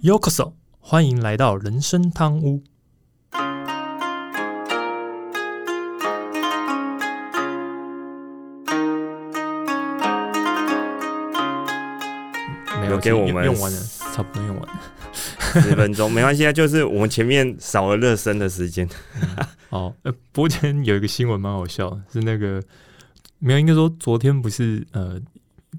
Yokoso，欢迎来到人生汤屋。没有，给我们用完了，差不多用完了。十分钟没关系啊，就是我们前面少了热身的时间。哦，呃，不过今天有一个新闻蛮好笑，是那个没有，应该说昨天不是呃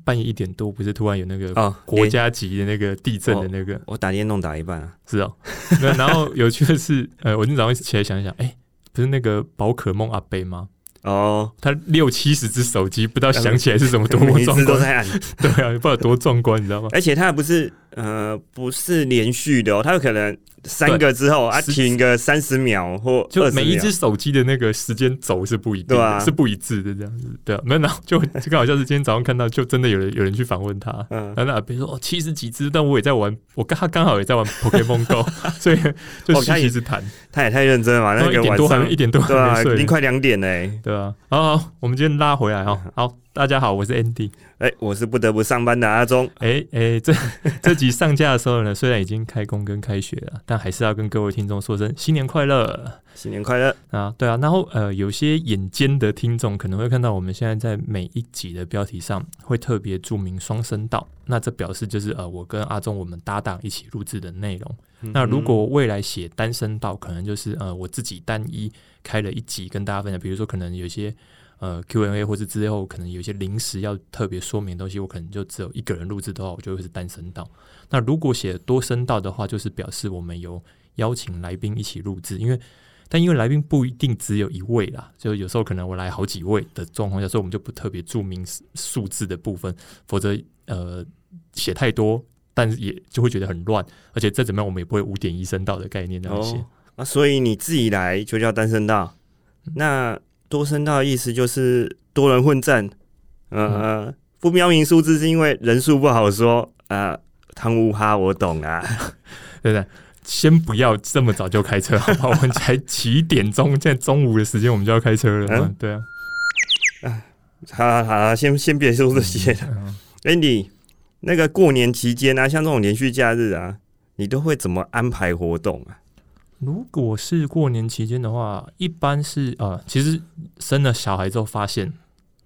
半夜一点多，不是突然有那个啊，国家级的那个地震的那个，我打电动打一半啊，是哦。那然后有趣的是，呃，我今天早上起来想一想，哎、不是那个宝可梦阿贝吗？哦，他六七十只手机，不知道想起来是什么多么壮观，都在按，对啊，不知道有多壮观，你知道吗？而且它还不是呃不是连续的哦，它有可能三个之后啊十停个三十秒或20就每一秒。只手机的那个时间轴是不一定的，对啊。是不一致的，这样子，对啊，没有，然后就这个好像是今天早上看到，就真的有人有人去访问他，嗯。然后那阿贝说哦七十几只，但我也在玩，我刚他刚好也在玩 Pokemon Go，所以就哦他也其实谈，他也太认真了吧？然后一点那个晚上。多一点多还对啊，没睡已经，快两点嘞。对啊，好好，我们今天拉回来哈，好，大家好，我是 Andy。哎，我是不得不上班的阿忠，哎哎，这这集上架的时候呢，虽然已经开工跟开学了，但还是要跟各位听众说声新年快乐新年快乐！啊！对啊，然后呃，有些眼尖的听众可能会看到我们现在在每一集的标题上会特别注明双声道，那这表示就是呃，我跟阿忠我们搭档一起录制的内容。那如果未来写单声道，可能就是呃我自己单一开了一集跟大家分享，比如说可能有一些呃 Q&A 或者之后可能有一些临时要特别说明的东西，我可能就只有一个人录制的话，我就会是单声道。那如果写多声道的话，就是表示我们有邀请来宾一起录制，因为但因为来宾不一定只有一位啦，就有时候可能我来好几位的状况下，所以我们就不特别注明数字的部分，否则呃写太多。但是也就会觉得很乱，而且再怎么样，我们也不会五点一声道的概念那样写。所以你自己来就叫单声道，那多声道的意思就是多人混战。呃，不标明数字是因为人数不好说啊。汤乌哈，我懂啊。对不对？先不要这么早就开车，好吧？我们才几点钟？现在中午的时间，我们就要开车了？嗯对啊。好好好，先先别说这些了。嗯 Andy，那个过年期间啊，像这种连续假日啊，你都会怎么安排活动啊？如果是过年期间的话，一般是呃，其实生了小孩之后发现。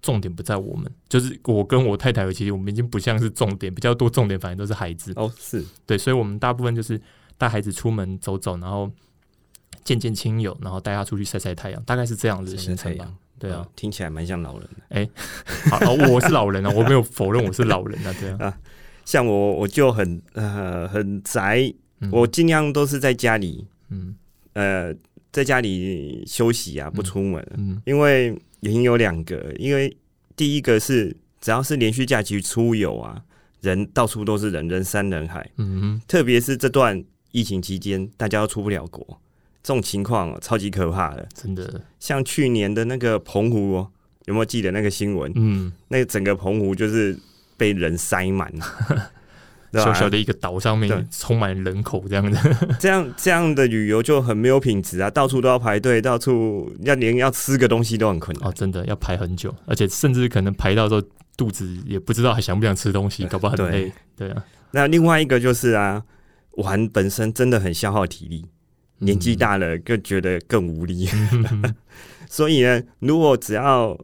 重点不在我们，就是我跟我太太，其实我们已经不像是重点，比较多重点反正都是孩子。哦，是对，所以我们大部分就是带孩子出门走走，然后见见亲友，然后带他出去晒晒太阳，大概是这样子的行程吧。对啊哦，听起来蛮像老人的。哎 好，哦我是老人啊，我没有否认我是老人啊，对啊，像我，我就很呃很宅，嗯我尽量都是在家里，嗯。呃，在家里休息啊，不出门。嗯。因为原因有两个，因为第一个是只要是连续假期出游啊，人到处都是人，人山人海，嗯特别是这段疫情期间，大家都出不了国，这种情况、哦、超级可怕的。真的，像去年的那个澎湖哦，有没有记得那个新闻？嗯，那个整个澎湖就是被人塞满，对 吧小小的一个岛上面充满人口这样的，这样这样的旅游就很没有品质啊，到处都要排队，到处要连要吃个东西都很困难。哦，真的要排很久，而且甚至可能排到时候肚子也不知道还想不想吃东西，搞不好很累。对啊，那另外一个就是啊，玩本身真的很消耗体力，年纪大了更觉得更无力。嗯 所以呢，如果只要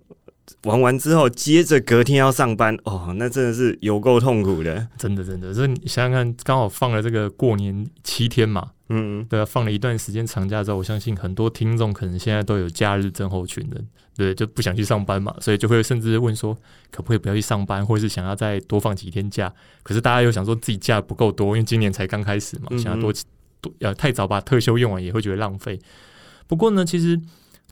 玩完之后，接着隔天要上班，哦，那真的是有够痛苦的。真的真的，所以你想想看，刚好放了这个过年七天嘛，嗯，对啊，放了一段时间长假之后，我相信很多听众可能现在都有假日症候群的，对，就不想去上班嘛，所以就会甚至问说，可不可以不要去上班，或者是想要再多放几天假？可是大家又想说自己假不够多，因为今年才刚开始嘛，嗯想要多多呃太早把特休用完也会觉得浪费。不过呢，其实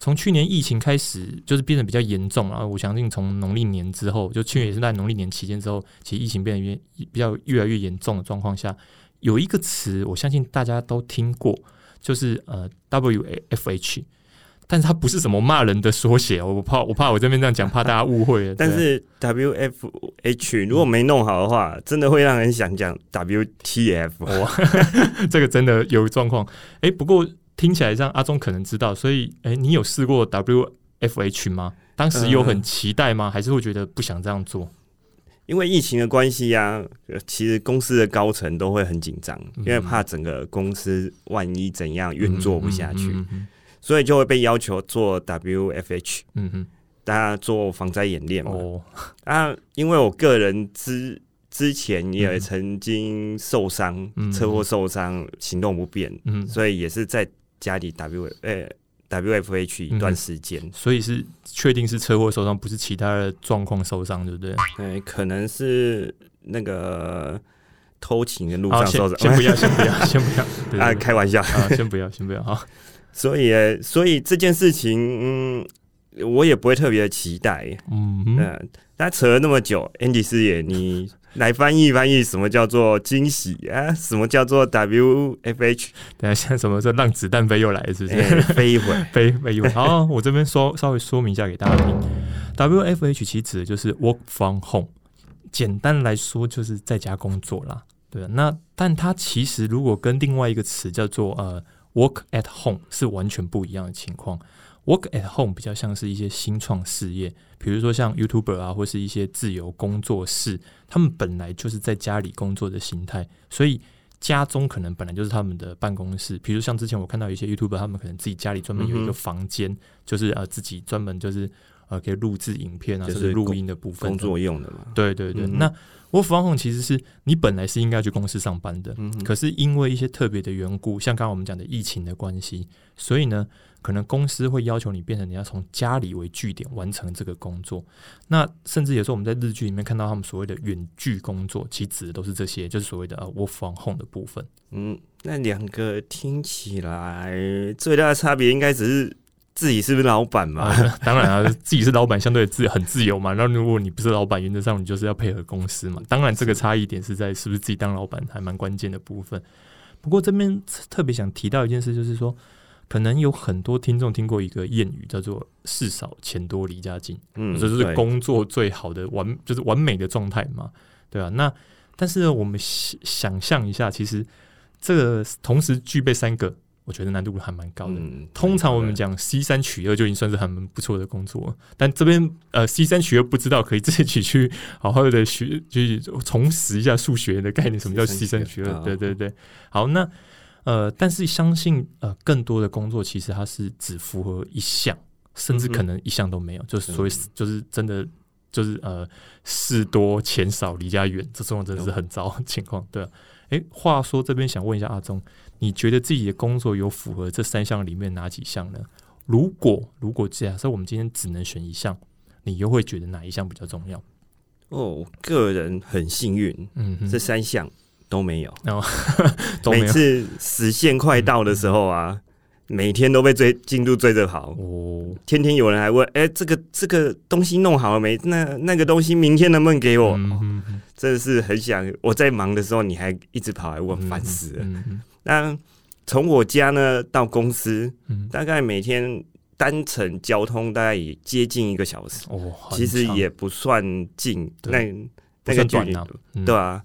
从去年疫情开始，就是变得比较严重，然后我相信从农历年之后，就去年也是在农历年期间之后，其实疫情变得越比较越来越严重的状况下，有一个词，我相信大家都听过，就是呃 WFH，但是它不是什么骂人的缩写，我怕我怕我这边这样讲，怕大家误会了。但是 W F H 如果没弄好的话，真的会让人想讲 W T F。哇，这个真的有状况。哎、不过听起来让阿忠可能知道，所以哎、你有试过 WFH 吗？当时有很期待吗？还是会觉得不想这样做？因为疫情的关系呀、呃其实公司的高层都会很紧张，因为怕整个公司万一怎样运作不下去，嗯嗯所以就会被要求做 WFH，嗯哼大家做防灾演练哦，啊，因为我个人之之前也曾经受伤，嗯。车祸受伤，行动不便，嗯，所以也是在家里 W 呃、WFH 一段时间。所以是确定是车祸受伤，不是其他的状况受伤，对不对？对、可能是那个偷情的路，上受伤。先先不要，先不要，先不要，对啊，开玩笑。啊，先不要，先不要，啊，所以，呃所以这件事情，嗯，我也不会特别的期待。嗯嗯、哼，他扯了那么久，Andy 师爷，你来翻译翻译，什么叫做惊喜啊？什么叫做 WFH？等一下现在什么时候让子弹飞又来了，是不是？哎飞一会儿。飞 飞一会。好，我这边说稍微说明一下给大家听。WFH 其实指的就是 work from home，简单来说就是在家工作啦。对，那但它其实如果跟另外一个词叫做呃 work at home 是完全不一样的情况。Work at home 比较像是一些新创事业，比如说像 YouTuber 啊，或是一些自由工作室，他们本来就是在家里工作的形态，所以家中可能本来就是他们的办公室。比如像之前我看到一些 YouTuber，他们可能自己家里专门有一个房间，就是呃自己专门就是呃可以录制影片啊，就是甚至录音的部分工作用的嘛。对对对，嗯那 work from home 其实是你本来是应该去公司上班的，嗯哼可是因为一些特别的缘故，像刚刚我们讲的疫情的关系，所以呢，可能公司会要求你变成你要从家里为据点完成这个工作。那甚至有时候我们在日剧里面看到他们所谓的远距工作，其实指的都是这些，就是所谓的呃 work from home 的部分。嗯，那两个听起来最大的差别应该只是自己是不是老板嘛？啊，当然啊，自己是老板，相对自很自由嘛。那如果你不是老板，原则上你就是要配合公司嘛。当然，这个差异点是在是不是自己当老板还蛮关键的部分。不过这边特别想提到一件事，就是说，可能有很多听众听过一个谚语，叫做“事少钱多离家近”，嗯，这就是工作最好的完，就是完美的状态嘛，对啊。那但是呢我们想想象一下，其实这个同时具备三个，我觉得难度还蛮高的。嗯通常我们讲 C 三取二就已经算是很不错的工作，但这边呃 C 三取二不知道可以自己去好好的学，去重拾一下数学的概念，什么叫 C 三取二？啊对对对，好，那呃，但是相信呃更多的工作其实它是只符合一项，甚至可能一项都没有，就是所谓就是真的就是呃事多钱少离家远，这种真的是很糟的情况，对啊。诶，话说这边想问一下阿忠，你觉得自己的工作有符合这三项里面哪几项呢？如果如果假设我们今天只能选一项，你又会觉得哪一项比较重要？哦，我个人很幸运，嗯哼，这三项都没有。都没有每次时限快到的时候啊，每天都被追进度追着跑，哦，天天有人还问：“哎、这个这个东西弄好了没？那那个东西明天能不能给我？”真的是很想我在忙的时候，你还一直跑来问，烦死了。嗯那从我家呢到公司，嗯，大概每天单程交通大概也接近一个小时，哦，其实也不算近，那那个距离，对啊。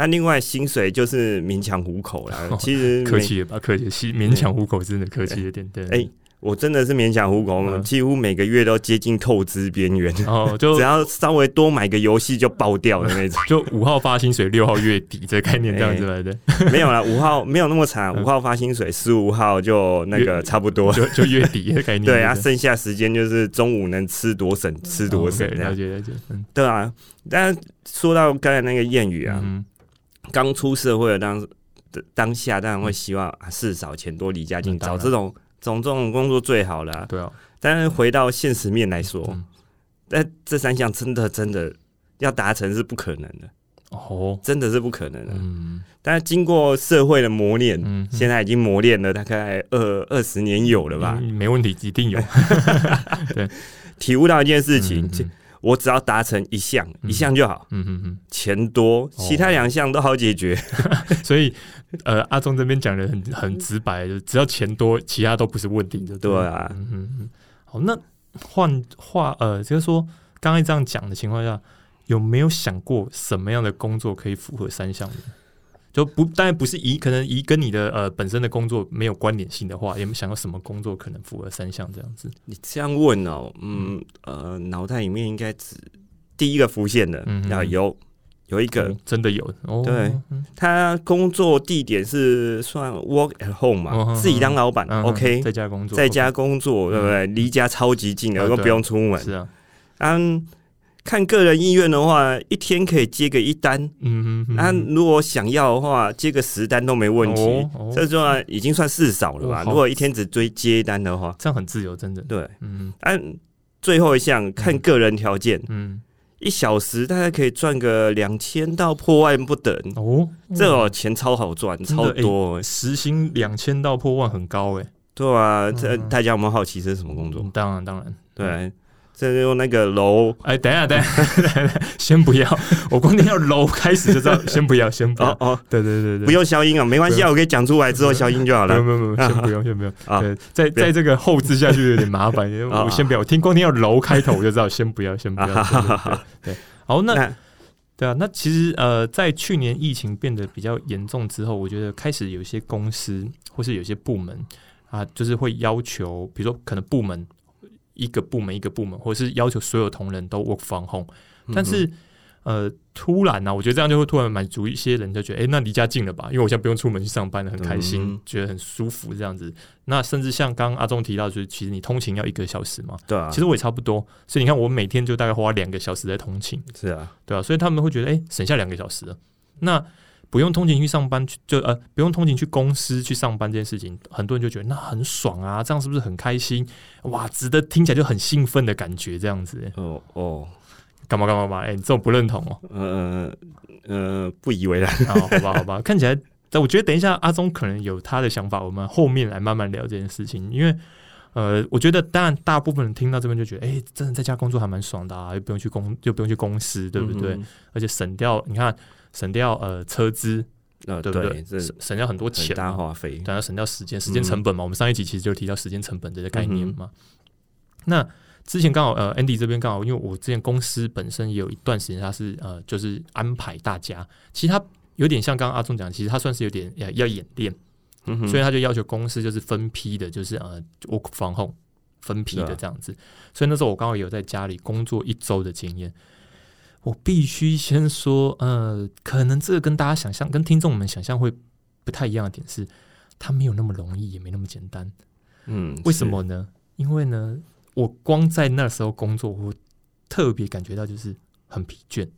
那另外薪水就是勉强糊口啦，其实每客气了吧？客气，是勉强糊口，真的客气一点，对。哎我真的是勉强糊口，嗯几乎每个月都接近透支边缘，然后就 只要稍微多买个游戏就爆掉的那 种。就五号发薪水，六号月底这个概念这样子来的，没有啦，五号没有那么长，嗯五号发薪水，十五号就那个差不多。就就月底的概念。对啊，剩下时间就是中午能吃多省吃多省。了解了解，嗯对啊，但说到刚才那个谚语啊，嗯刚出社会的当当下，当然会希望啊事少钱多离家近，找这种种这种工作最好了啊。对啊，但是回到现实面来说，嗯。但这三项真的真的要达成是不可能的，哦，真的是不可能的。嗯。但是经过社会的磨练，嗯，现在已经磨练了大概二二十年有了吧？嗯没问题，一定有。体悟到一件事情，嗯我只要达成一项，嗯一项就好，嗯嗯嗯钱多，其他两项都好解决。嗯，所以呃，阿忠这边讲的很很直白，就只要钱多，其他都不是问题的。对啊嗯嗯嗯。好，那换话呃，就是说刚才这样讲的情况下，有没有想过什么样的工作可以符合三项呢？就不当然不是一可能一跟你的呃本身的工作没有关联性的话，有没有想到什么工作可能符合三项这样子？你这样问哦，嗯呃，脑袋里面应该只第一个浮现的。嗯，啊，有有一个。哦真的有。哦，对嗯他工作地点是算 work at home 哦嘛，自己当老板嗯，OK，在家工作，在家工作，对不对？离家超级近的，啊对都不用出门。是啊，嗯，看个人意愿的话，一天可以接个一单。嗯哼，那如果想要的话，接个十单都没问题哦哦。这算已经算事少了吧？哦如果一天只追接一单的话，这样很自由，真的，对。嗯按最后一项看个人条件，嗯，一小时大概可以赚个两千到破万不等。哦，这种钱超好赚，超多欸。时薪两千到破万很高哎，对啊，这嗯大家有没有好奇这是什么工作嗯？当然当然，对，这就用那个楼。哎，等一下，等一下，等一下先不要，我光听到楼开始就知道，先不要，先不要。哦哦，对对对对，不用消音啊，没关系啊，我可以讲出来之后消音就好了。没有没有先不用，先不用。啊。对，在在这个后置下去有点麻烦，因我先不要，我听光听到楼开头我就知道，先不要，先不要。对好，那那对啊，那其实呃，在去年疫情变得比较严重之后，我觉得开始有一些公司或是有些部门啊，就是会要求，比如说可能部门一个部门一个部门，或者是要求所有同仁都 work from home，但是。呃，突然呢、啊，我觉得这样就会突然满足一些人，就觉得，哎、那离家近了吧？因为我现在不用出门去上班了，很开心，嗯觉得很舒服这样子。那甚至像刚刚阿忠提到，就是其实你通勤要一个小时嘛，对啊，其实我也差不多。所以你看，我每天就大概花两个小时在通勤。是啊，对啊，所以他们会觉得，哎、省下两个小时了，那不用通勤去上班，去就呃不用通勤去公司去上班这件事情，很多人就觉得那很爽啊，这样是不是很开心？哇，值得听起来就很兴奋的感觉，这样子、诶哦哦，干嘛干嘛嘛？哎、你这种不认同哦、呃呃，不以为然。啊，好吧好吧，看起来，但我觉得等一下阿忠可能有他的想法，我们后面来慢慢聊这件事情，因为。呃，我觉得当然，大部分人听到这边就觉得，哎、真的在家工作还蛮爽的啊，又不用去公，又不用去公司，对不对？嗯？而且省掉，你看省掉呃车资，呃，对不对？这省省掉很多钱花费。对，要省掉时间，时间成本嘛。我们上一集其实就提到时间成本这个概念嗯嘛。那之前刚好呃，Andy 这边刚好，因为我之前公司本身也有一段时间，他是呃，就是安排大家，其实他有点像刚刚阿忠讲，其实他算是有点要要演练，所以他就要求公司就是分批的，就是呃 work from home 分批的这样子。所以那时候我刚好有在家里工作一周的经验。我必须先说，呃，可能这个跟大家想象、跟听众们想象会不太一样的点是，它没有那么容易，也没那么简单。嗯，为什么呢？因为呢，我光在那时候工作，我特别感觉到就是很疲倦，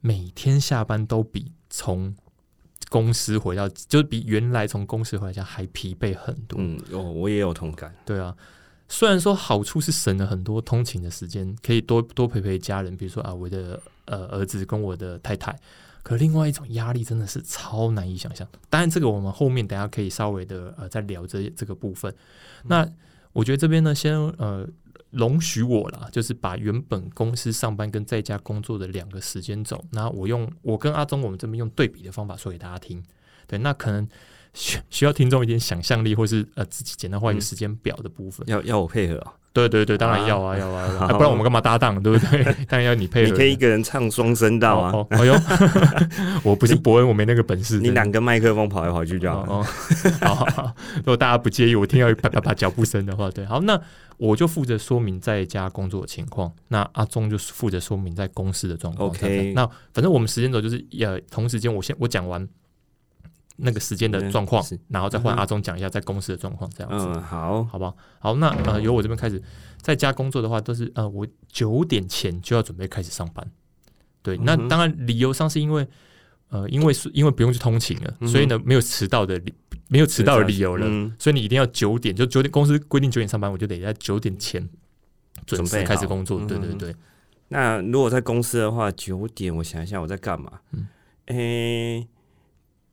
每天下班都比从公司回到，就是比原来从公司回到家还疲惫很多。嗯，哦，我也有同感。对啊，虽然说好处是省了很多通勤的时间，可以多多陪陪家人，比如说啊，我的呃儿子跟我的太太。可另外一种压力真的是超难以想象。当然，这个我们后面等下可以稍微的呃再聊这这个部分。那我觉得这边呢，先呃容许我啦，就是把原本公司上班跟在家工作的两个时间轴，那我用我跟阿忠我们这边用对比的方法说给大家听。对，那可能需需要听众一点想象力，或是呃自己简单画一个嗯时间表的部分。要要我配合啊？对对对，当然要啊要 啊，不然我们干嘛搭档，对不对？当然要你配合。你可以一个人唱双声道啊，哎呦，我不是伯恩，我没那个本事。你两个麦克风跑来跑去就好了。哦哦，好好好，如果大家不介意我听到啪啪啪脚步声的话，对，好，那我就负责说明在家工作的情况，那阿忠就负责说明在公司的状况。OK 那反正我们时间轴就是呃，同时间我先我讲完那个时间的状况然后再换阿忠讲一下在公司的状况，这样子。嗯，好，好不好？好，那呃，由我这边开始，在家工作的话，都是呃，我九点前就要准备开始上班。对，那当然理由上是因为呃，因为是因为不用去通勤了，嗯所以呢没有迟到的理没有迟到的理由了，嗯所以你一定要九点，就九点公司规定九点上班，我就得在九点前准备开始工作。对对对，那如果在公司的话，九点我想一下我在干嘛？嗯诶、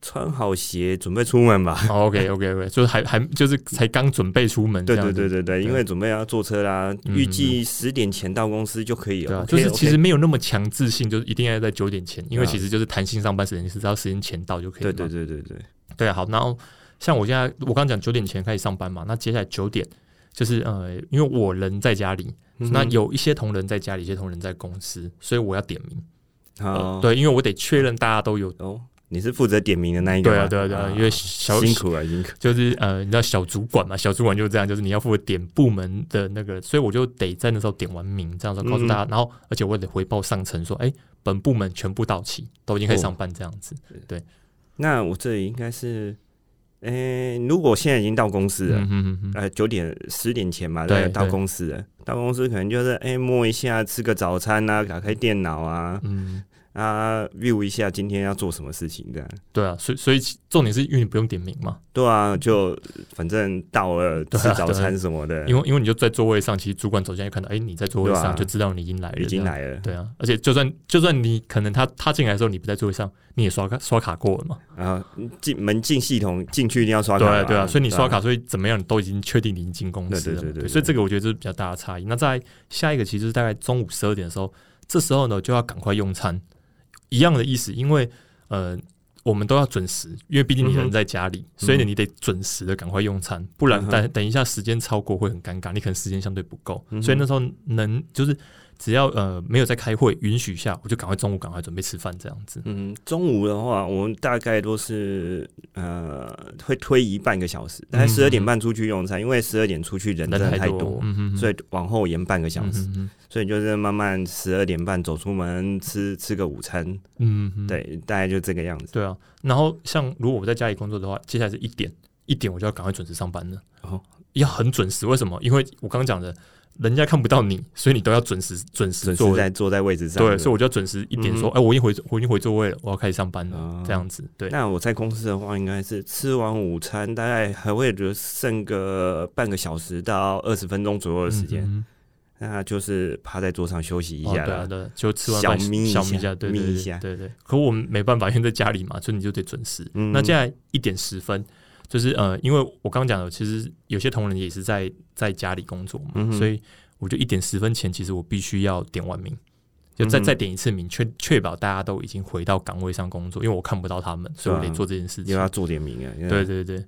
穿好鞋准备出门吧。好，OK OK OK，就是还还就是才刚准备出门这对样，对对对对，因为准备要坐车啦，嗯预计十点前到公司就可以了。就是其实没有那么强制性，就是一定要在九点前，因为啊其实就是弹性上班时间，你是只要时间前到就可以了嘛。对对对对对，对，好，然后像我现在，我刚刚讲九点前开始上班嘛，那接下来九点就是呃，因为我人在家里，嗯那有一些同仁在家里，一些同仁在公司，所以我要点名。好呃，对，因为我得确认大家都有哦，你是负责点名的那一个吗？对啊，对啊，对啊，因为小辛苦了，辛苦。就是呃，你知道小主管嘛，小主管就是这样，就是你要负责点部门的那个，所以我就得在那时候点完名，这样子告诉大家，然后而且我也得回报上层说，哎，本部门全部到齐，都已经可以上班这样子。对，那我这里应该是，哎，如果现在已经到公司了，嗯嗯嗯，呃，九点十点前嘛，对对，到公司了，到公司可能就是哎摸一下，吃个早餐啊，打开电脑啊，嗯，啊 view 一下今天要做什么事情这样。对啊，所以所以重点是因为你不用点名嘛，对啊，就反正到了吃早餐什么的，因为因为你就在座位上，其实主管走进来看到，哎，你在座位上，就知道你已经来了，已经。来了对啊，而且就算就算你可能他他进来的时候你不在座位上，你也刷卡刷卡过了嘛。啊，进门进系统进去一定要刷卡，对啊，对啊，所以你刷卡，啊所以怎么样，你都已经确定你已经进公司了嘛。对对对所以这个我觉得这是比较大的差异。那在下一个，其实是大概中午十二点的时候，这时候呢就要赶快用餐，一样的意思，因为呃。我们都要准时，因为毕竟你人在家里，所以呢，你得准时的赶快用餐，不然等等一下时间超过会很尴尬，你可能时间相对不够。所以那时候能就是只要呃没有在开会，允许下，我就赶快中午赶快准备吃饭这样子。嗯，中午的话，我们大概都是呃会推移半个小时，大概嗯十二点半出去用餐，因为十二点出去人真的太多，所以往后延半个小时，所以就是慢慢十二点半走出门吃吃个午餐，嗯，对，大概就这个样子。对啊，然后像如果我在家里工作的话，接下来是一点，一点我就要赶快准时上班了。哦，要很准时，为什么？因为我刚刚讲的，人家看不到你，所以你都要准时准时准座位。时在坐在位置上。对，所以我就要准时一点说，嗯哎、我已经回我已经回座位了，我要开始上班了，哦这样子。对，那我在公司的话，应该是吃完午餐，大概还会留剩个半个小时到二十分钟左右的时间，嗯那就是趴在桌上休息一下了。对啊对啊，就吃完小饭眯一下小眯一下，对对对眯一下对对。可我们没办法，因为在家里嘛，所以你就得准时。嗯那现在一点十分，就是呃，因为我刚刚讲的，其实有些同仁也是在在家里工作嘛，嗯所以我就一点十分前，其实我必须要点完名，就再、嗯再点一次名，确确保大家都已经回到岗位上工作，因为我看不到他们，所以我得做这件事情。又要做点名啊。对对对，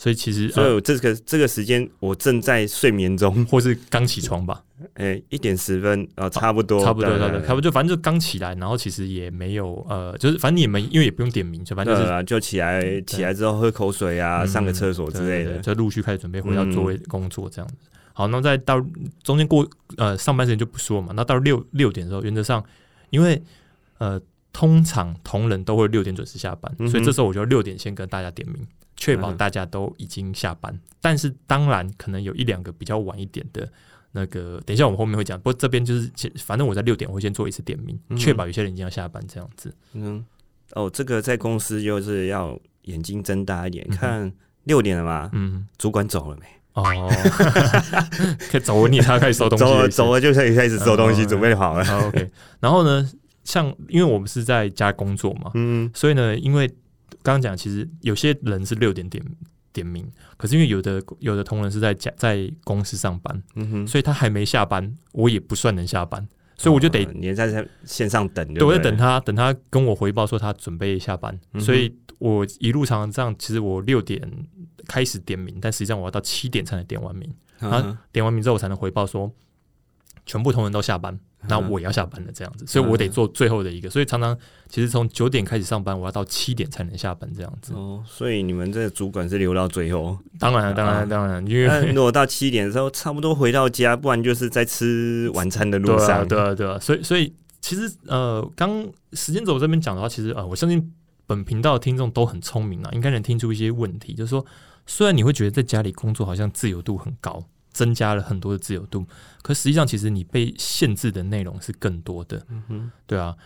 所以其实所以呃，我这个这个时间我正在睡眠中，或是刚起床吧，哎、一点十分啊、差不多，差不多，差不多，差不多，就反正就刚起来，然后其实也没有呃，就是反正你们因为也不用点名，就反正就是啊，就起来起来之后喝口水啊，嗯上个厕所之类的。就陆续开始准备回到嗯座位工作这样子。好，那再到中间过呃上班时间就不说嘛，那到六六点的时候，原则上因为呃通常同仁都会六点准时下班，嗯所以这时候我就六点先跟大家点名，确保嗯大家都已经下班。但是当然可能有一两个比较晚一点的。那个，等一下我们后面会讲，不过这边就是，反正我在六点我会先做一次点名，嗯确保有些人已经要下班这样子。嗯，哦，这个在公司就是要眼睛睁大一点，嗯看六点了嘛，嗯，主管走了没？哦，可以走，你才开始收东西走走了就可以开始收东西，哦准备好了。OK，然后呢，像因为我们是在家工作嘛，嗯所以呢，因为刚刚讲，其实有些人是六点点点名，可是因为有的有的同仁是在家在公司上班，嗯哼，所以他还没下班，我也不算能下班，所以我就得、哦你在在线上等就对，我在等他，等他跟我回报说他准备下班，嗯所以我一路常常这样，其实我六点开始点名，但实际上我要到七点才能点完名，然后点完名之后我才能回报说全部同仁都下班，那嗯我也要下班了这样子，所以我得做最后的一个，所以常常其实从九点开始上班，我要到七点才能下班这样子。哦，所以你们这个主管是留到最后。当然了，当然了，当然，因为如果到七点的时候，差不多回到家，不然就是在吃晚餐的路上。对啊，对啊，所以所以其实呃，刚时间轴这边讲的话，其实呃，我相信本频道的听众都很聪明啊，应该能听出一些问题，就是说，虽然你会觉得在家里工作好像自由度很高，增加了很多的自由度，可实际上其实你被限制的内容是更多的，嗯哼，对啊。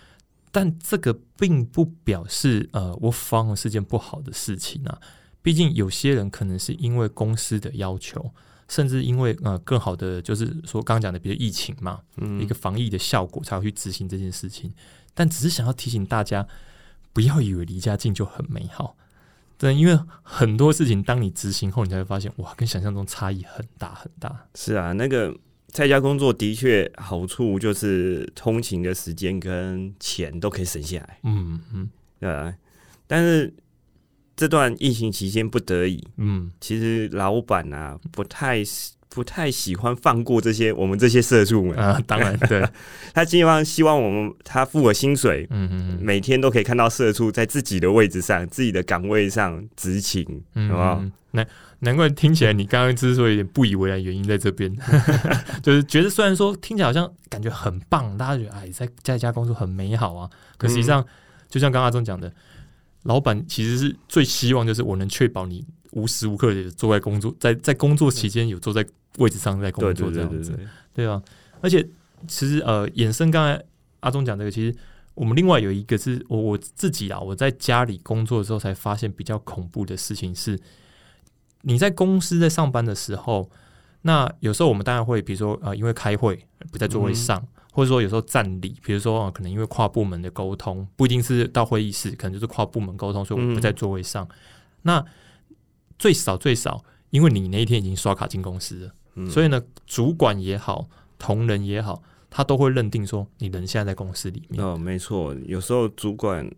但这个并不表示呃，我方是件不好的事情啊。毕竟有些人可能是因为公司的要求，甚至因为呃更好的，就是说刚刚讲的，比如疫情嘛，嗯一个防疫的效果才会去执行这件事情。但只是想要提醒大家，不要以为离家近就很美好。对，因为很多事情当你执行后，你才会发现，哇，跟想象中差异很大很大。是啊，那个在家工作的确好处就是通勤的时间跟钱都可以省下来，嗯嗯，对啊。但是这段疫情期间不得已，嗯，其实老板啊不太不太喜欢放过这些我们这些社畜们，啊，当然对，他希望希望我们他付我薪水，嗯嗯嗯。每天都可以看到社畜在自己的位置上、自己的岗位上执勤，嗯，好不好嗯难难怪听起来你刚刚之所以有点不以为然，原因在这边，就是觉得虽然说听起来好像感觉很棒，大家觉得哎，在在家工作很美好啊，可实际上、就像刚刚阿忠讲的，老板其实是最希望就是我能确保你无时无刻也坐在工作，在在工作期间有坐在位置上在工作这样子，对啊，而且其实呃，衍生刚才阿忠讲这个，其实我们另外有一个是我我自己啊，我在家里工作的时候才发现比较恐怖的事情是，你在公司在上班的时候，那有时候我们当然会，比如说呃，因为开会不在座位上，或者说有时候站立，比如说、啊、可能因为跨部门的沟通，不一定是到会议室，可能就是跨部门沟通，所以我不在座位上。那最少最少，因为你那一天已经刷卡进公司了。嗯所以呢，主管也好，同仁也好，他都会认定说你人现在在公司里面。哦，没错，有时候主管。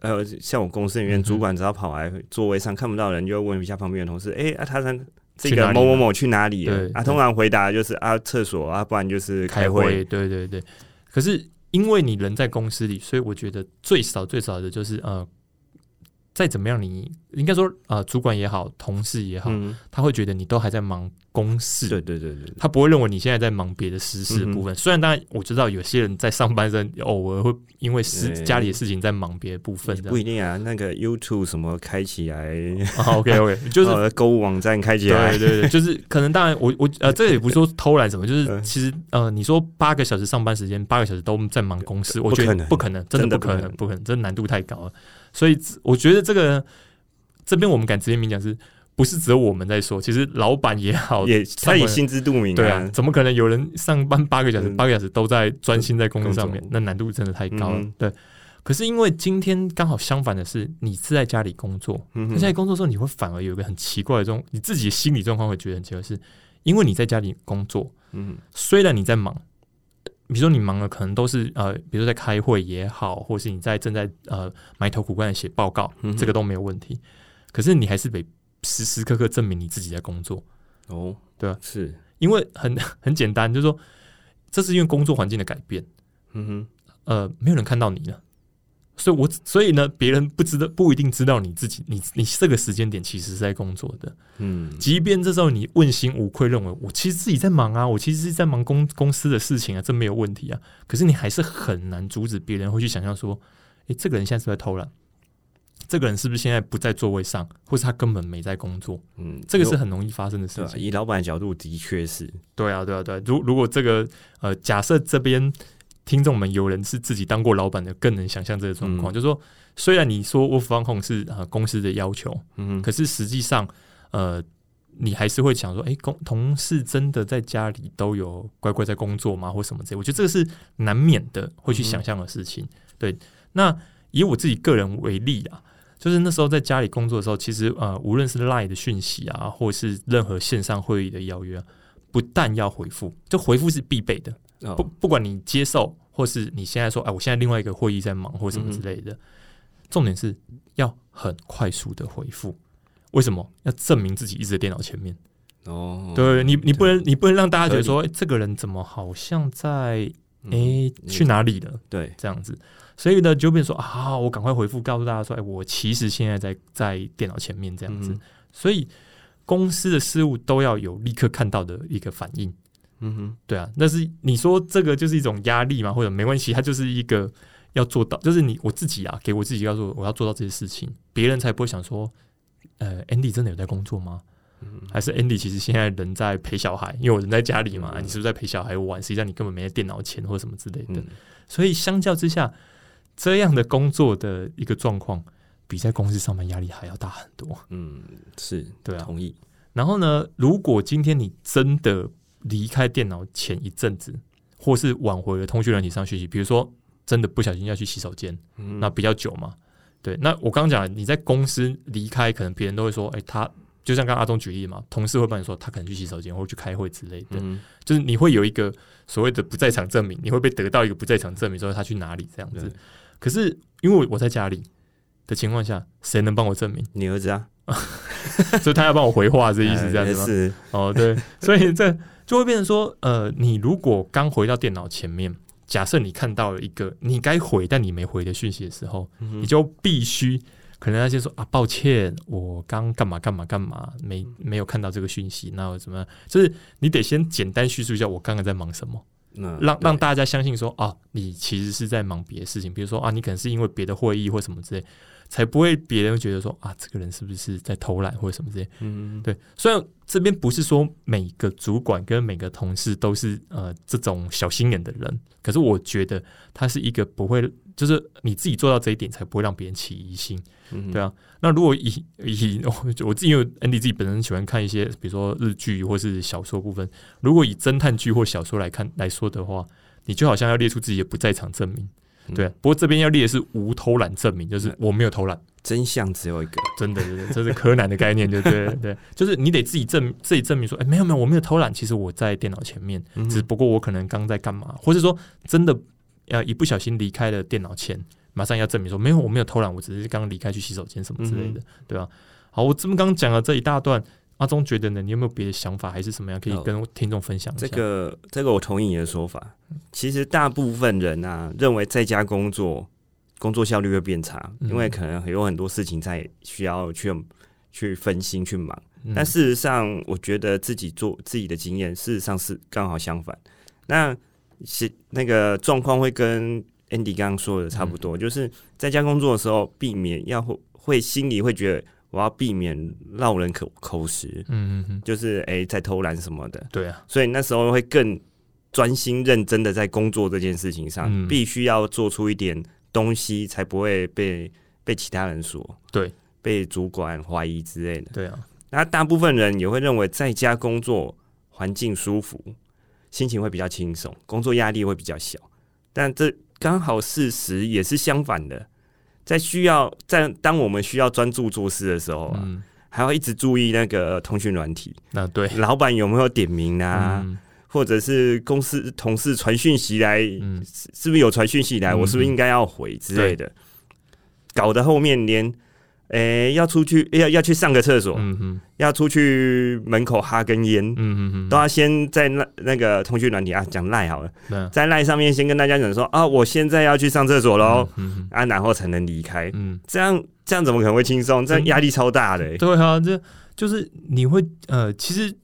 呃，像我公司里面，主管只要跑来座位上看不到人，就会问一下旁边的同事：“哎、啊，他他这个某某某去哪里了对？”啊，通常回答就是啊，厕所啊，不然就是开会。会，对对对。可是因为你人在公司里，所以我觉得最少最少的就是呃，再怎么样你，应该说呃，主管也好，同事也好，嗯，他会觉得你都还在忙公事，对对对对对，他不会认为你现在在忙别的私事的部分。虽然当然我知道有些人在上班时偶尔会因为事对。家里的事情在忙别的部分，不一定啊。那个 YouTube 什么开起来，OK OK，就是呃购物网站开起来。对，对对，就是可能当然我我呃，这也不是说偷懒什么，就是嗯。其实呃，你说八个小时上班时间，八个小时都在忙公事，我觉得不可能，真的不可能，不可能。不可能，这难度太高了。所以我觉得这个这边我们敢直接明讲是。不是只有我们在说，其实老板也好，也他也心知肚明对啊，怎么可能有人上班八个小时，嗯。八个小时都在专心在工作上面？那难度真的太高了。嗯对，可是因为今天刚好相反的是，你是在家里工作，嗯那在工作的时候，你会反而有一个很奇怪的这种，你自己心理状况会觉得很奇怪，是因为你在家里工作，嗯。虽然你在忙，比如说你忙的可能都是呃，比如说在开会也好，或是你在正在呃埋头苦干的写报告，嗯这个都没有问题。可是你还是得时时刻刻证明你自己在工作，哦，对啊。是，因为很 很简单，就是说这是因为工作环境的改变，嗯哼，呃，没有人看到你了。所以我，所以呢，别人不知道，不一定知道你自己，你你这个时间点其实是在工作的。嗯即便这时候你问心无愧，认为我其实自己在忙啊，我其实是在忙公公司的事情啊，这没有问题啊。可是你还是很难阻止别人会去想象说，诶，这个人现在是不是在偷懒？这个人是不是现在不在座位上，或是他根本没在工作？嗯，这个是很容易发生的事情。以老板的角度，的确是，对啊，对啊，对啊。如如果这个呃，假设这边听众们有人是自己当过老板的，更能想象这个状况。嗯就是说，虽然你说 work from home 是呃公司的要求，嗯，可是实际上，呃，你还是会想说，诶，公同事真的在家里都有乖乖在工作吗，或什么之类？我觉得这个是难免的会去想象的事情。对，那以我自己个人为例啊，就是那时候在家里工作的时候，其实呃，无论是 Line 的讯息啊，或是任何线上会议的邀约、啊，不但要回复，就回复是必备的，哦不不管你接受，或是你现在说，哎，我现在另外一个会议在忙，或什么之类的，重点是要很快速的回复。为什么要证明自己一直在电脑前面？哦，对你，你不能，你不能让大家觉得说，哎，这个人怎么好像在，嗯哎，去哪里了？对，这样子，所以呢，就变成说啊，我赶快回复，告诉大家说，哎，我其实现在在在电脑前面这样子。嗯所以公司的事务都要有立刻看到的一个反应。嗯哼，对啊，但是你说这个就是一种压力嘛，或者没关系，它就是一个要做到，就是你我自己啊，给我自己要做，我要做到这些事情，别人才不会想说，呃，Andy 真的有在工作吗？还是 Andy 其实现在人在陪小孩，因为我人在家里嘛，嗯你是不是在陪小孩玩？实际上你根本没在电脑前或什么之类的。嗯所以相较之下，这样的工作的一个状况，比在公司上班压力还要大很多。嗯，是对啊同意，然后呢，如果今天你真的离开电脑前一阵子，或是挽回了通讯软体上学习，比如说真的不小心要去洗手间，嗯那比较久嘛。对，那我刚刚讲了，你在公司离开，可能别人都会说，哎、他就像刚刚阿忠举例嘛，同事会帮你说他可能去洗手间或去开会之类的，嗯就是你会有一个所谓的不在场证明，你会被得到一个不在场证明，说他去哪里这样子。可是因为我在家里，的情况下，谁能帮我证明？你儿子啊，所以他要帮我回话，这意思 这样子吗？哦，对，所以这就会变成说，呃，你如果刚回到电脑前面，假设你看到了一个你该回但你没回的讯息的时候，你就必须可能要先说啊，抱歉，我刚干嘛干嘛干嘛，没没有看到这个讯息，那我怎么样？就是你得先简单叙述一下我刚刚在忙什么，嗯让让大家相信说，啊，你其实是在忙别的事情，比如说啊，你可能是因为别的会议或什么之类，才不会别人觉得说啊，这个人是不是在偷懒或者什么之类。嗯对，虽然这边不是说每个主管跟每个同事都是呃这种小心眼的人，可是我觉得他是一个不会，就是你自己做到这一点，才不会让别人起疑心。嗯对啊，那如果以以 我自己因为 Andy 自己本身喜欢看一些，比如说日剧或是小说部分，如果以侦探剧或小说来看来说的话，你就好像要列出自己的不在场证明。对啊、不过这边要列的是无偷懒证明，就是我没有偷懒。真相只有一个，真的，真的，这是柯南的概念，对不对？对，就是你得自己证自己证明说，哎、没有没有，我没有偷懒，其实我在电脑前面，嗯只不过我可能刚在干嘛，或者说真的呃一不小心离开了电脑前，马上要证明说，没有我没有偷懒，我只是刚刚离开去洗手间什么之类的，对吧、好，我这么刚刚讲了这一大段，阿忠觉得呢，你有没有别的想法，还是什么样可以哦跟听众分享一下？这个这个我同意你的说法。其实大部分人啊认为在家工作工作效率会变差，嗯。因为可能有很多事情在需要去去分心去忙。嗯，但事实上，我觉得自己做自己的经验，事实上是刚好相反。那是那个状况会跟 Andy 刚刚说的差不嗯。多，就是在家工作的时候，避免要会会心里会觉得我要避免落人口口实，嗯嗯嗯，就是诶、在偷懒什么的，对啊，所以那时候会更专心认真的在工作这件事情上，嗯。必须要做出一点东西，才不会被被其他人说，对，被主管怀疑之类的。对啊，那大部分人也会认为在家工作环境舒服，心情会比较轻松，工作压力会比较小。但这刚好事实也是相反的，在需要在当我们需要专注做事的时候啊，嗯，还要一直注意那个通讯软体，那对，老板有没有点名啊，嗯或者是公司同事传讯息来，嗯，是是不是有传讯息来，嗯我是不是应该要回之类的，搞得后面连。诶、要出去要要去上个厕所，嗯嗯。要出去门口哈根烟，嗯都要先在那那个通讯软体啊讲赖好了，那在赖上面先跟大家讲说啊，我现在要去上厕所喽，嗯嗯啊，然后才能离开。嗯，这样这样怎么可能会轻松？这样压力超大的、欸。对啊，这就是你会呃，其实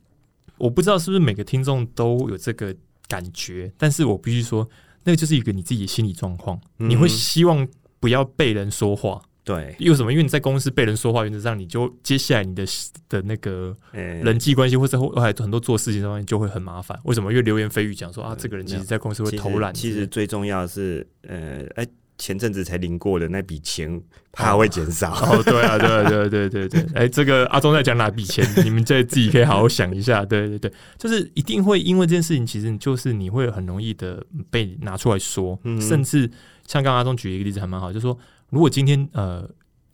我不知道是不是每个听众都有这个感觉，但是我必须说，那个就是一个你自己的心理状况，你会嗯希望不要被人说话。对，为什么？因为你在公司被人说话，原则上你就接下来你的的那个呃、人际关系或者后还很多做事情上面就会很麻烦。为什么？因为流言蜚语讲说啊，这个人其实在公司会偷懒。其实最重要的是，呃，哎、前阵子才领过的那笔钱，怕会减少。哦，对啊，对啊，对啊对对对，哎，这个阿忠在讲哪笔钱？你们再自己可以好好想一下。对对对，就是一定会因为这件事情，其实就是你会很容易的被拿出来说，嗯甚至像刚刚阿忠举一个例子还蛮好，就是说，如果今天呃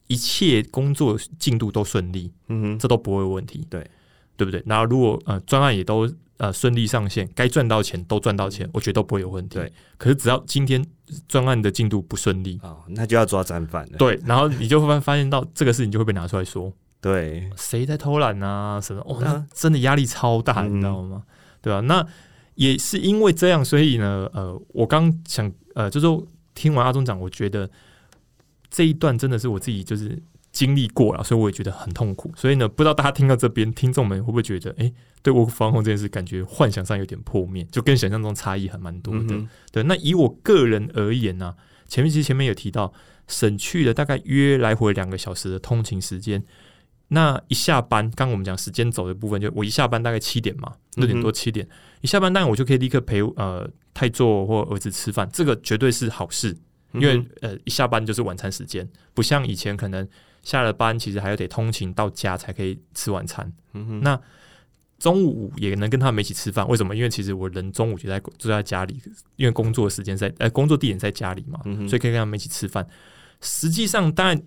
一切工作进度都顺利，嗯哼，这都不会有问题，对对不对？然后如果呃专案也都呃顺利上线，该赚到钱都赚到钱，我觉得都不会有问题。对，可是只要今天专案的进度不顺利，哦，那就要抓战犯了。对，然后你就会发发现到这个事情就会被拿出来说，对，谁在偷懒啊什么？哦，真的压力超大，嗯你知道吗？对吧、那也是因为这样，所以呢，呃，我刚想呃，就是说听完阿忠讲，我觉得这一段真的是我自己就是经历过了，所以我也觉得很痛苦。所以呢，不知道大家听到这边，听众们会不会觉得，哎、对我防控这件事，感觉幻想上有点破灭，就跟想象中差异还蛮多的。嗯对，那以我个人而言呢、前面其实前面有提到，省去了大概约来回两个小时的通勤时间。那一下班，刚刚我们讲时间走的部分，就我一下班大概七点嘛，六点多七点，一下班当然我就可以立刻陪呃太座或儿子吃饭，这个绝对是好事，因为、嗯呃一下班就是晚餐时间，不像以前可能下了班其实还要得通勤到家才可以吃晚餐。那中午也能跟他们一起吃饭，为什么？因为其实我人中午就在就在家里，因为工作时间在呃工作地点在家里嘛，嗯所以可以跟他们一起吃饭。实际上，当然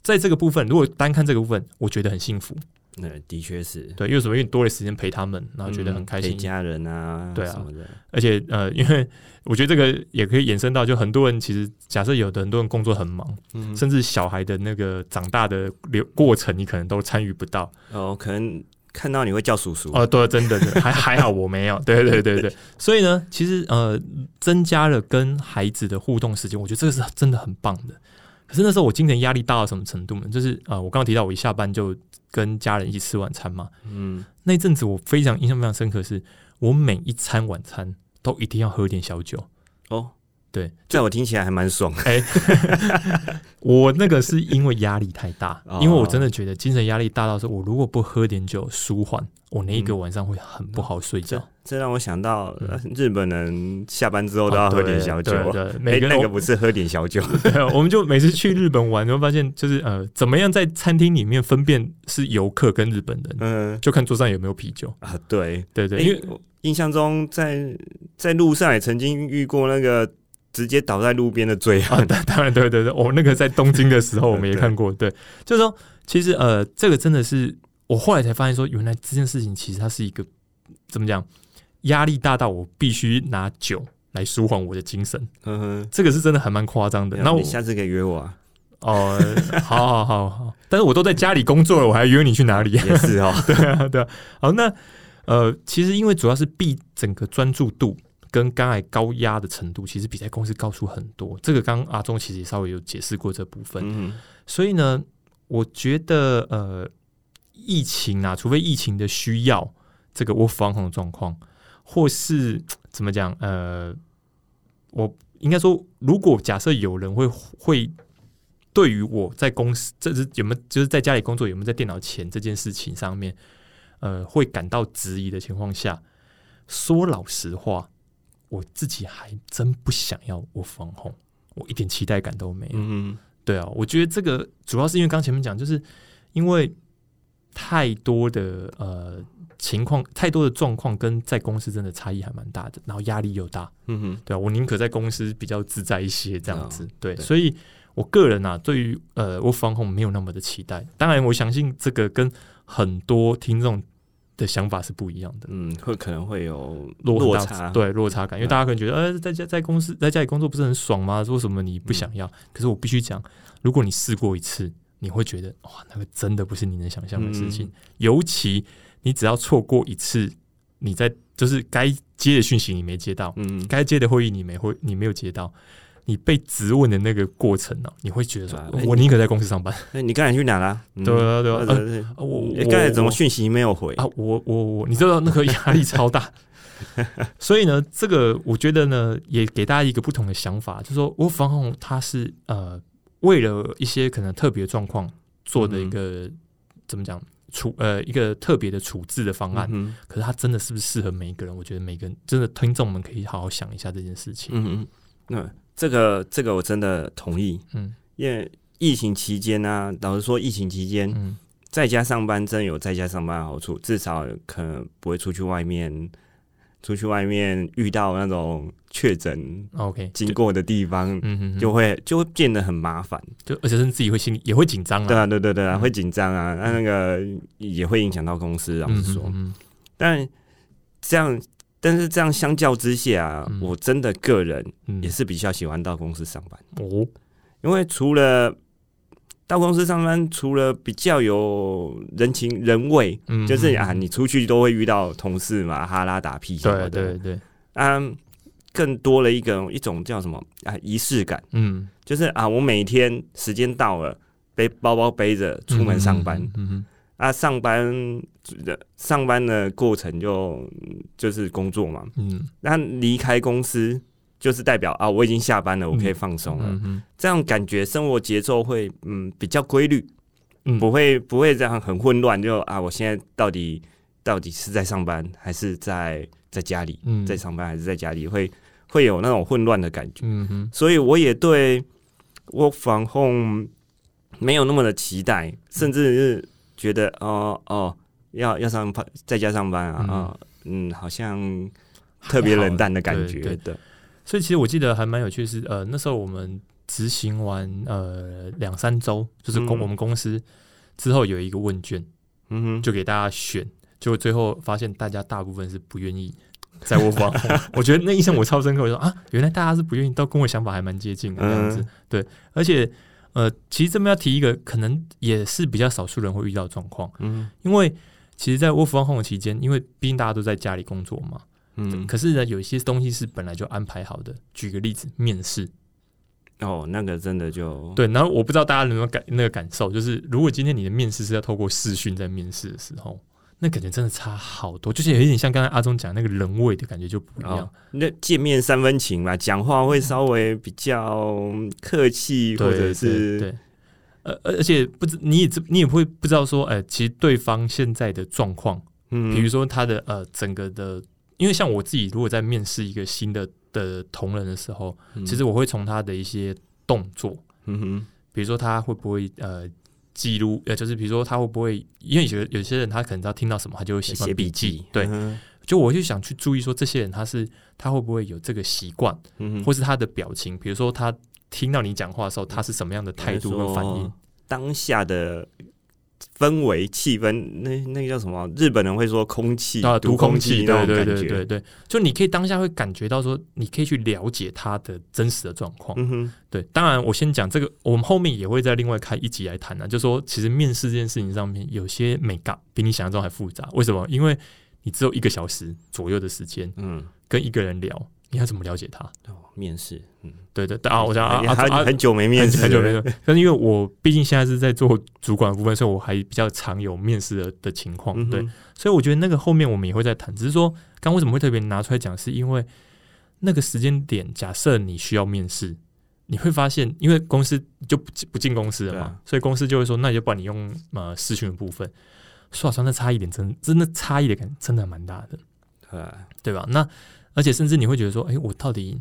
在这个部分，如果单看这个部分，我觉得很幸福，那的确是对，因为什么？因为多了时间陪他们，然后觉得很开心。陪家人啊，对啊而且呃，因为我觉得这个也可以延伸到，就很多人其实假设有的很多人工作很忙，嗯，甚至小孩的那个长大的流过程，你可能都参与不到。哦，可能看到你会叫叔叔，哦，对，真的，对还 还好我没有。对对对对，所以呢，其实呃，增加了跟孩子的互动时间，我觉得这个是真的很棒的。可是那时候我精神压力大到什么程度呢？就是呃，我刚刚提到我一下班就跟家人一起吃晚餐嘛，嗯，那一阵子我非常印象非常深刻是，我每一餐晚餐都一定要喝点小酒。哦，对，在我听起来还蛮爽，哎、我那个是因为压力太大，哦。因为我真的觉得精神压力大到说，我如果不喝点酒舒缓，我那一个晚上会很不好睡觉。这让我想到呃日本人下班之后都要喝点小酒，每个人那个不是喝点小酒，对，我们就每次去日本玩，就会发现就是呃，怎么样在餐厅里面分辨是游客跟日本人，嗯。就看桌上有没有啤酒。啊，对，对对，哎因为印象中在在路上也曾经遇过那个直接倒在路边的醉啊，汉，当 当然对对对，我、那个在东京的时候我们也 看过，对，就是说其实呃，这个真的是我后来才发现说，原来这件事情其实它是一个怎么讲，压力大到我必须拿酒来舒缓我的精神，嗯哼。这个是真的还蛮夸张的。那我下次可以约我啊，哦、好好好好，但是我都在家里工作了，我还约你去哪里？也是哦，对啊，对啊。好，那呃，其实因为主要是避整个专注度跟肝癌高压的程度，其实比在公司高出很多。这个刚刚阿忠其实也稍微有解释过这部分。嗯所以呢，我觉得呃，疫情啊，除非疫情的需要，这个我防控的状况，或是怎么讲呃，我应该说，如果假设有人会会。对于我在公司，这是有没有就是在家里工作有没有在电脑前这件事情上面，呃，会感到质疑的情况下，说老实话，我自己还真不想要我防控，我一点期待感都没有。嗯。对啊，我觉得这个主要是因为刚前面讲，就是因为太多的呃情况，太多的状况跟在公司真的差异还蛮大的，然后压力又大，嗯哼，对啊，我宁可在公司比较自在一些这样子，对，对所以我个人啊，对于呃我防控没有那么的期待，当然我相信这个跟很多听众的想法是不一样的。嗯，会可能会有落差，，对落差感，因为嗯大家可能觉得，呃，在家在公司在家里工作不是很爽吗？说什么你不想要？可是我必须讲，如果你试过一次，你会觉得哇，那个真的不是你能想象的事情。嗯尤其你只要错过一次，你在就是该接的讯息你没接到，嗯，该接的会议你没会你没有接到，你被质问的那个过程呢、你会觉得说我宁可在公司上班。那你刚才去哪了？嗯对啊，对啊，呃或者是我我你刚才怎么我讯息没有回？啊，我我我，你知道 那个压力超大，所以呢，这个我觉得呢，也给大家一个不同的想法，就是说，我防控它是呃，为了一些可能特别状况做的一个、怎么讲处呃一个特别的处置的方案，嗯可是它真的是不是适合每一个人？我觉得每个人真的听众们可以好好想一下这件事情。嗯嗯，那这个这个我真的同意，嗯。因为疫情期间呢、老实说，疫情期间嗯。在家上班真有在家上班的好处，至少可能不会出去外面，出去外面遇到那种确诊，OK，经过的地方，嗯哼，就会就会变得很麻烦。就而且是自己会心里也会紧张啊。对啊，啊，对对对啊，嗯。会紧张啊，那那个也会影响到公司，老嗯实说。哼嗯。但这样，但是这样相较之下啊，嗯。我真的个人嗯。也是比较喜欢到公司上班，哦，因为除了到公司上班，除了比较有人情人味，嗯就是啊，嗯。你出去都会遇到同事嘛，哈拉打屁什么对的，对对，啊，更多了一个一种叫什么啊仪式感，嗯，就是啊，我每天时间到了，背包包背着出门上班，嗯哼啊，上班的上班的过程就就是工作嘛，嗯那离开公司就是代表啊，我已经下班了，我可以放松了。这样感觉生活节奏会嗯比较规律，嗯不会不会这样很混乱。就啊，我现在到底到底是在上班还是在在家里？嗯在上班还是在家里？会会有那种混乱的感觉。嗯哼所以我也对 work from home 没有那么的期待，甚至是觉得哦哦要要上班在家上班啊嗯。啊嗯好像特别冷淡的感觉。对对。对，所以其实我记得还蛮有趣的是，呃，那时候我们执行完呃两三周，就是公、嗯。我们公司之后有一个问卷，嗯哼，就给大家选，结果最后发现大家大部分是不愿意在我方，我觉得那印象我超深刻，我说啊，原来大家是不愿意，都跟我想法还蛮接近的这样子，嗯对，而且呃，其实这边要提一个，可能也是比较少数人会遇到的状况，嗯。因为其实，在 work from home 期间，因为毕竟大家都在家里工作嘛，嗯，可是呢，有一些东西是本来就安排好的。举个例子，面试，哦，那个真的就对，然后我不知道大家有没有感那个感受，就是如果今天你的面试是要透过视讯在面试的时候，那感觉真的差好多，就是有一点像刚才阿忠讲那个人味的感觉就不一样。哦，那见面三分情嘛，讲话会稍微比较客气，或者是对，呃，而而且不知你也知你也会不知道说，哎、其实对方现在的状况，嗯。比如说他的呃整个的，因为像我自己如果在面试一个新的的同仁的时候，其实我会从他的一些动作，嗯哼比如说他会不会呃记录，呃，就是比如说他会不会，因为有有些人他可能只要听到什么，他就会习惯写笔笔记，对，嗯就我就想去注意说这些人他是他会不会有这个习惯，嗯或是他的表情，比如说他听到你讲话的时候，他是什么样的态度跟反应说。当下的氛围气氛，那那个叫什么？日本人会说空气啊，读空气气，对对对对对，就你可以当下会感觉到说，你可以去了解他的真实的状况。嗯哼，对，当然我先讲这个，我们后面也会再另外开一集来谈啊，就说其实面试这件事情上面有些美感比你想象中还复杂。为什么？因为你只有一个小时左右的时间嗯，跟一个人聊，你要怎么了解他？哦，面试，嗯，对对对啊，我想啊很很久没面试，很久没有，但是因为我毕竟现在是在做主管的部分，所以我还比较常有面试的的情况。嗯对，，所以我觉得那个后面我们也会再谈。只是说，刚为什么会特别拿出来讲，是因为那个时间点，假设你需要面试，你会发现，因为公司就不不进公司了嘛，啊所以公司就会说，那你就把你用呃视讯的部分。说实话，那差异点真真的差异的感真的蛮大的。对啊，对吧？那而且甚至你会觉得说，哎、我到底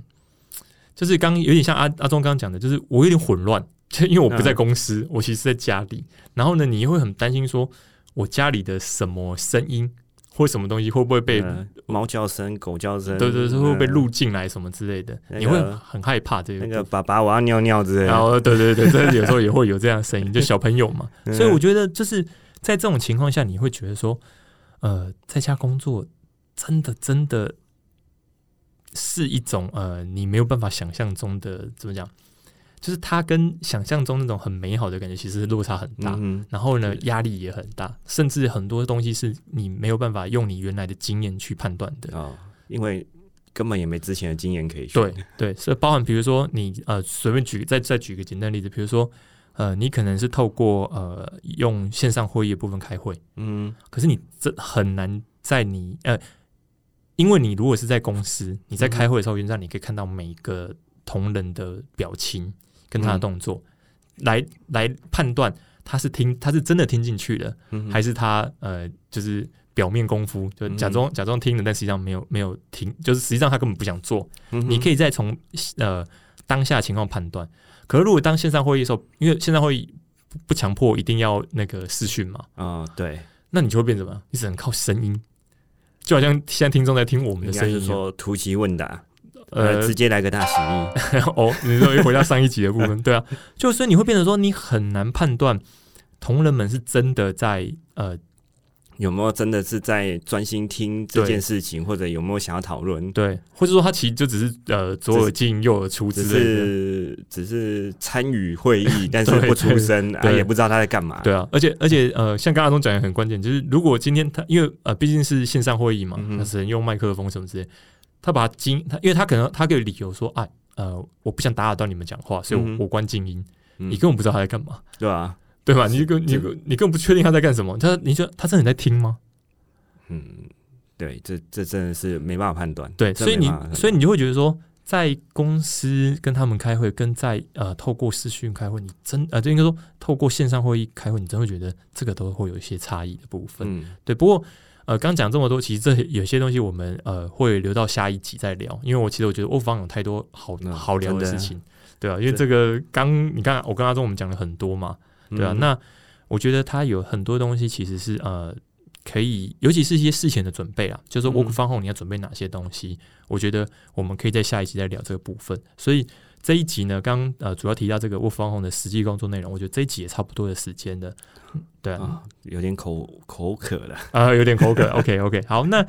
就是刚有点像阿阿忠刚刚讲的，就是我有点混乱，就因为我不在公司，我其实在家里。然后呢，你又会很担心说，我家里的什么声音或什么东西会不会被，呃猫叫声、狗叫声，对对对，会不会被嗯录进来什么之类的？那个你会很害怕这个。那个爸爸，我要尿尿之类的，然后对对对，这有时候也会有这样的声音，就小朋友嘛。嗯所以我觉得就是在这种情况下，你会觉得说，呃，在家工作真的真的是一种呃，你没有办法想象中的怎么讲，就是它跟想象中那种很美好的感觉其实落差很大。嗯然后呢，压力也很大，甚至很多东西是你没有办法用你原来的经验去判断的啊。哦，因为根本也没之前的经验可以学，对对，所以包含比如说你呃随便举再再举个简单的例子，比如说呃你可能是透过呃用线上会议的部分开会，嗯可是你这很难在你呃，因为你如果是在公司，你在开会的时候，原则上你可以看到每个同仁的表情跟他的动作，来来判断他是听他是真的听进去的，嗯还是他呃就是表面功夫，就假装、假装听了，但实际上没有没有听，就是实际上他根本不想做。你可以以再从呃当下情况判断。可是如果当线上会议的时候，因为线上会议不不强迫一定要那个视讯嘛，啊，对，那你就会变怎么？样？你只能靠声音，就好像现在听众在听我们的声音。说突击问答，呃呃，，直接来个大洗衣，哦，你说又回到上一集的部分，对啊，就所以你会变成说，你很难判断同仁们是真的在呃有没有真的是在专心听这件事情，或者有没有想要讨论？对，或者说他其实就只是呃左耳进右耳出之只类的。是只是参与会议，但是不出声，啊，对也不知道他在干嘛。对啊，而且而且呃，像刚刚阿东讲的很关键，就是如果今天他因为呃毕竟是线上会议嘛，嗯他只能用麦克风什么之类，他把它静，他因为他可能他给理由说，哎呃，我不想打扰到你们讲话，所以我、嗯我关静音，嗯你根本不知道他在干嘛，对吧？对吧？你更你这你更不确定他在干什么，他你说他真的在听吗？嗯，对，这这真的是没办法判断。对，所以你所以你就会觉得说，在公司跟他们开会，跟在呃透过视讯开会，你真呃就应该说透过线上会议开会，你真会觉得这个都会有一些差异的部分。嗯对，不过呃，刚讲这么多，其实这有些东西我们呃会留到下一集再聊，因为我其实我觉得欧方有太多好嗯好聊的事情，对啊，因为这这个刚你看我跟阿忠我们讲了很多嘛，对啊，嗯那我觉得他有很多东西其实是呃可以，尤其是一些事前的准备啊，就是说嗯 work from home 你要准备哪些东西，我觉得我们可以在下一集再聊这个部分。所以这一集呢，刚呃主要提到这个 Work from home 的实际工作内容，我觉得这一集也差不多的时间的，对啊，啊，有点口口渴了。啊、有点口渴。OK OK，好，那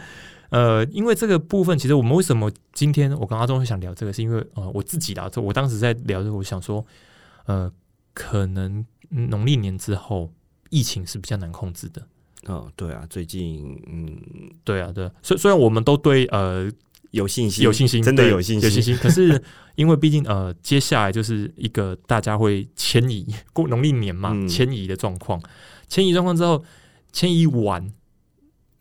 呃，因为这个部分，其实我们为什么今天我跟阿忠会想聊这个，是因为呃我自己啦，这我当时在聊的时候，我想说，呃，可能农历年之后疫情是比较难控制的。哦，对啊，最近嗯对啊，对啊，虽虽然我们都对呃有信心，有信心，真的有信心。有信心。可是因为毕竟呃，接下来就是一个大家会迁移 过农历年嘛，嗯迁移的状况，迁移状况之后，迁移完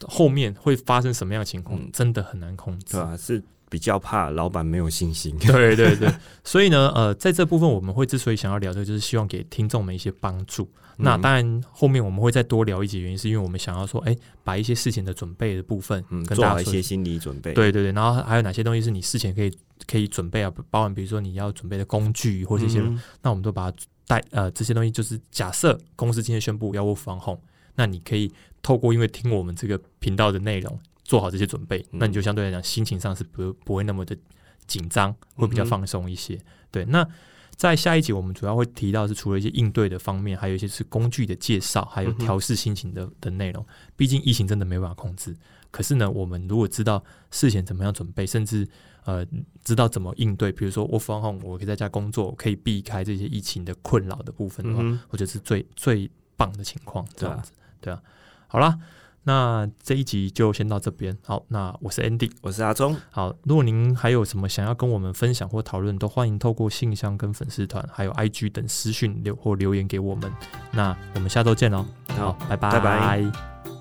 后面会发生什么样的情况，嗯真的很难控制对。啊，是比较怕老板没有信心。对对对，所以呢，呃，在这部分我们会之所以想要聊的，就是希望给听众们一些帮助。那嗯当然，后面我们会再多聊一节，原因是因为我们想要说，哎，把一些事情的准备的部分嗯，跟大家说做好一些心理准备。对对对，然后还有哪些东西是你事前可以可以准备啊？包含比如说你要准备的工具或这些，嗯那我们都把它带呃这些东西，就是假设公司今天宣布要 work from home，那你可以透过因为听我们这个频道的内容做好这些准备，嗯那你就相对来讲心情上是不不会那么的紧张，会比较放松一些。对，那在下一集我们主要会提到是除了一些应对的方面，还有一些是工具的介绍，还有调试心情的的内容。毕竟疫情真的没办法控制，可是呢，我们如果知道事前怎么样准备，甚至呃知道怎么应对，比如说我 from home，我可以在家工作，我可以避开这些疫情的困扰的部分的话，嗯哼我觉得是最最棒的情况。这样子，对啊。好啦，那这一集就先到这边。好，那我是 Andy。我是阿忠，好，如果您还有什么想要跟我们分享或讨论，都欢迎透过信箱跟粉丝团，还有 IG 等私讯留或留言给我们。那我们下周见喽。好，拜拜，拜拜。